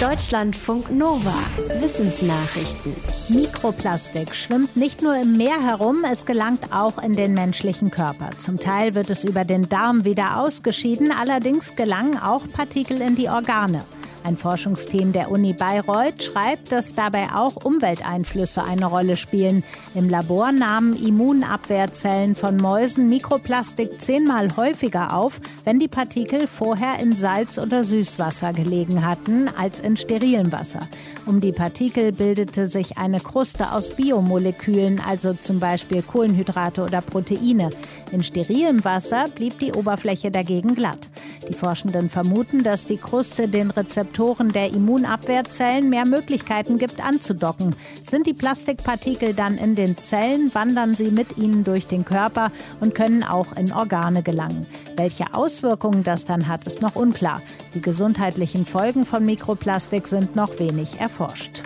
Deutschlandfunk Nova. Wissensnachrichten. Mikroplastik schwimmt nicht nur im Meer herum, es gelangt auch in den menschlichen Körper. Zum Teil wird es über den Darm wieder ausgeschieden, allerdings gelangen auch Partikel in die Organe. Ein Forschungsteam der Uni Bayreuth schreibt, dass dabei auch Umwelteinflüsse eine Rolle spielen. Im Labor nahmen Immunabwehrzellen von Mäusen Mikroplastik zehnmal häufiger auf, wenn die Partikel vorher in Salz oder Süßwasser gelegen hatten, als in sterilem Wasser. Um die Partikel bildete sich eine Kruste aus Biomolekülen, also zum Beispiel Kohlenhydrate oder Proteine. In sterilem Wasser blieb die Oberfläche dagegen glatt. Die Forschenden vermuten, dass die Kruste den Rezeptoren der Immunabwehrzellen mehr Möglichkeiten gibt, anzudocken. Sind die Plastikpartikel dann in den Zellen, wandern sie mit ihnen durch den Körper und können auch in Organe gelangen. Welche Auswirkungen das dann hat, ist noch unklar. Die gesundheitlichen Folgen von Mikroplastik sind noch wenig erforscht.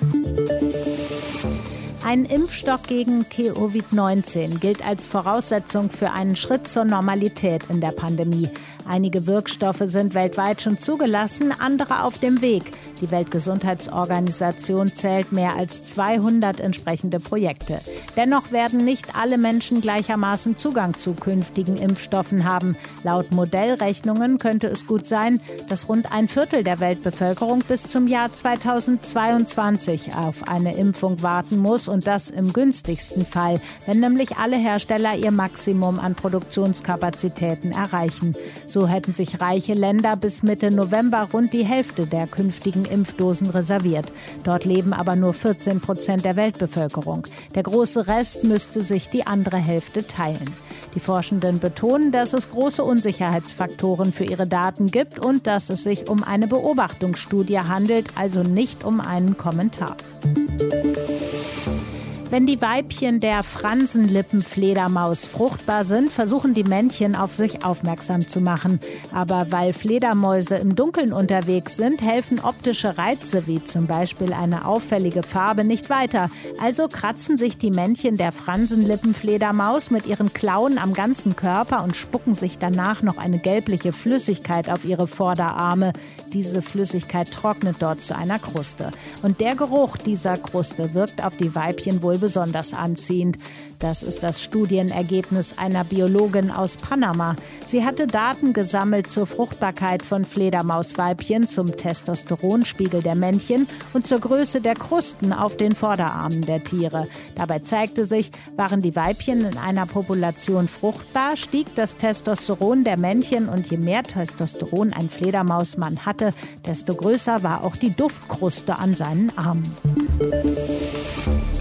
Ein Impfstoff gegen Covid-19 gilt als Voraussetzung für einen Schritt zur Normalität in der Pandemie. Einige Wirkstoffe sind weltweit schon zugelassen, andere auf dem Weg. Die Weltgesundheitsorganisation zählt mehr als 200 entsprechende Projekte. Dennoch werden nicht alle Menschen gleichermaßen Zugang zu künftigen Impfstoffen haben. Laut Modellrechnungen könnte es gut sein, dass rund ein Viertel der Weltbevölkerung bis zum Jahr 2022 auf eine Impfung warten muss und das im günstigsten Fall, wenn nämlich alle Hersteller ihr Maximum an Produktionskapazitäten erreichen. So hätten sich reiche Länder bis Mitte November rund die Hälfte der künftigen Impfdosen reserviert. Dort leben aber nur 14 Prozent der Weltbevölkerung. Der große Rest müsste sich die andere Hälfte teilen. Die Forschenden betonen, dass es große Unsicherheitsfaktoren für ihre Daten gibt und dass es sich um eine Beobachtungsstudie handelt, also nicht um einen Kommentar. Wenn die Weibchen der Fransenlippenfledermaus fruchtbar sind, versuchen die Männchen auf sich aufmerksam zu machen. Aber weil Fledermäuse im Dunkeln unterwegs sind, helfen optische Reize wie zum Beispiel eine auffällige Farbe nicht weiter. Also kratzen sich die Männchen der Fransenlippenfledermaus mit ihren Klauen am ganzen Körper und spucken sich danach noch eine gelbliche Flüssigkeit auf ihre Vorderarme. Diese Flüssigkeit trocknet dort zu einer Kruste. Und der Geruch dieser Kruste wirkt auf die Weibchen wohl besonders anziehend. Das ist das Studienergebnis einer Biologin aus Panama. Sie hatte Daten gesammelt zur Fruchtbarkeit von Fledermausweibchen, zum Testosteronspiegel der Männchen und zur Größe der Krusten auf den Vorderarmen der Tiere. Dabei zeigte sich, waren die Weibchen in einer Population fruchtbar, stieg das Testosteron der Männchen und je mehr Testosteron ein Fledermausmann hatte, desto größer war auch die Duftkruste an seinen Armen.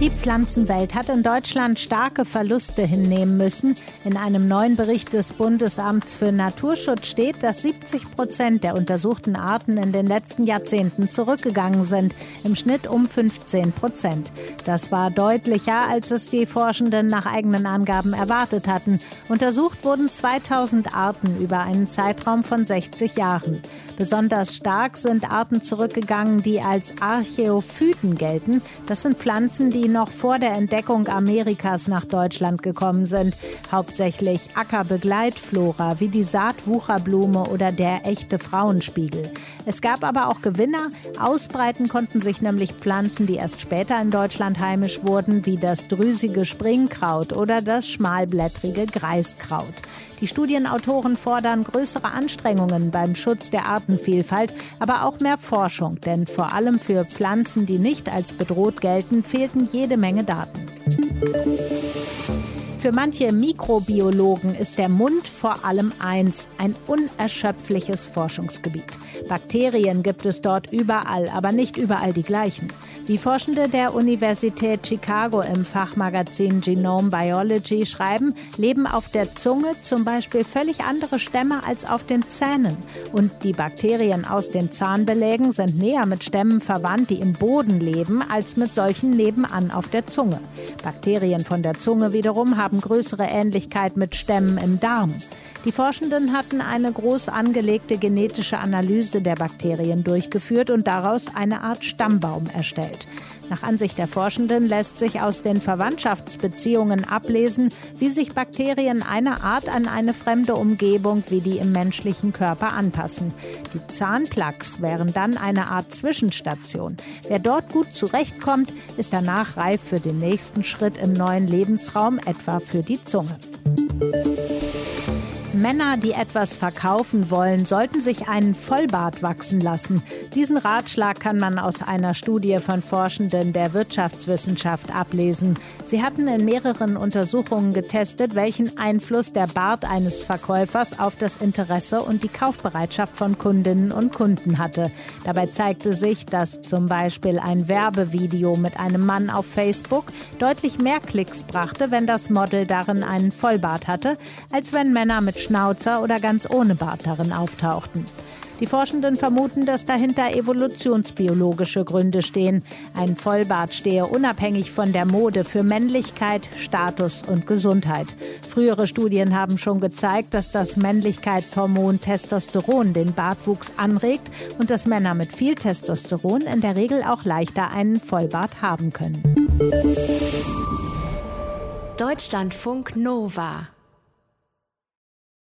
Die Pflanzenwelt hat in Deutschland starke Verluste hinnehmen müssen. In einem neuen Bericht des Bundesamts für Naturschutz steht, dass 70 Prozent der untersuchten Arten in den letzten Jahrzehnten zurückgegangen sind, im Schnitt um 15 Prozent. Das war deutlicher, als es die Forschenden nach eigenen Angaben erwartet hatten. Untersucht wurden 2000 Arten über einen Zeitraum von 60 Jahren. Besonders stark sind Arten zurückgegangen, die als Archäophyten gelten. Das sind Pflanzen, die noch vor der Entdeckung Amerikas nach Deutschland gekommen sind. Hauptsächlich Ackerbegleitflora wie die Saatwucherblume oder der echte Frauenspiegel. Es gab aber auch Gewinner. Ausbreiten konnten sich nämlich Pflanzen, die erst später in Deutschland heimisch wurden, wie das drüsige Springkraut oder das schmalblättrige Greiskraut. Die Studienautoren fordern größere Anstrengungen beim Schutz der Artenvielfalt, aber auch mehr Forschung, denn vor allem für Pflanzen, die nicht als bedroht gelten, fehlten jede Menge Daten. Für manche Mikrobiologen ist der Mund vor allem eins, ein unerschöpfliches Forschungsgebiet. Bakterien gibt es dort überall, aber nicht überall die gleichen. Wie Forschende der Universität Chicago im Fachmagazin Genome Biology schreiben, leben auf der Zunge zum Beispiel völlig andere Stämme als auf den Zähnen. Und die Bakterien aus den Zahnbelägen sind näher mit Stämmen verwandt, die im Boden leben, als mit solchen nebenan auf der Zunge. Bakterien von der Zunge wiederum haben größere Ähnlichkeit mit Stämmen im Darm. Die Forschenden hatten eine groß angelegte genetische Analyse der Bakterien durchgeführt und daraus eine Art Stammbaum erstellt. Nach Ansicht der Forschenden lässt sich aus den Verwandtschaftsbeziehungen ablesen, wie sich Bakterien einer Art an eine fremde Umgebung wie die im menschlichen Körper anpassen. Die Zahnplaques wären dann eine Art Zwischenstation. Wer dort gut zurechtkommt, ist danach reif für den nächsten Schritt im neuen Lebensraum, etwa für die Zunge. Männer, die etwas verkaufen wollen, sollten sich einen Vollbart wachsen lassen. Diesen Ratschlag kann man aus einer Studie von Forschenden der Wirtschaftswissenschaft ablesen. Sie hatten in mehreren Untersuchungen getestet, welchen Einfluss der Bart eines Verkäufers auf das Interesse und die Kaufbereitschaft von Kundinnen und Kunden hatte. Dabei zeigte sich, dass zum Beispiel ein Werbevideo mit einem Mann auf Facebook deutlich mehr Klicks brachte, wenn das Model darin einen Vollbart hatte, als wenn Männer mit Schnauzer oder ganz ohne Bart darin auftauchten. Die Forschenden vermuten, dass dahinter evolutionsbiologische Gründe stehen. Ein Vollbart stehe unabhängig von der Mode für Männlichkeit, Status und Gesundheit. Frühere Studien haben schon gezeigt, dass das Männlichkeitshormon Testosteron den Bartwuchs anregt und dass Männer mit viel Testosteron in der Regel auch leichter einen Vollbart haben können. Deutschlandfunk Nova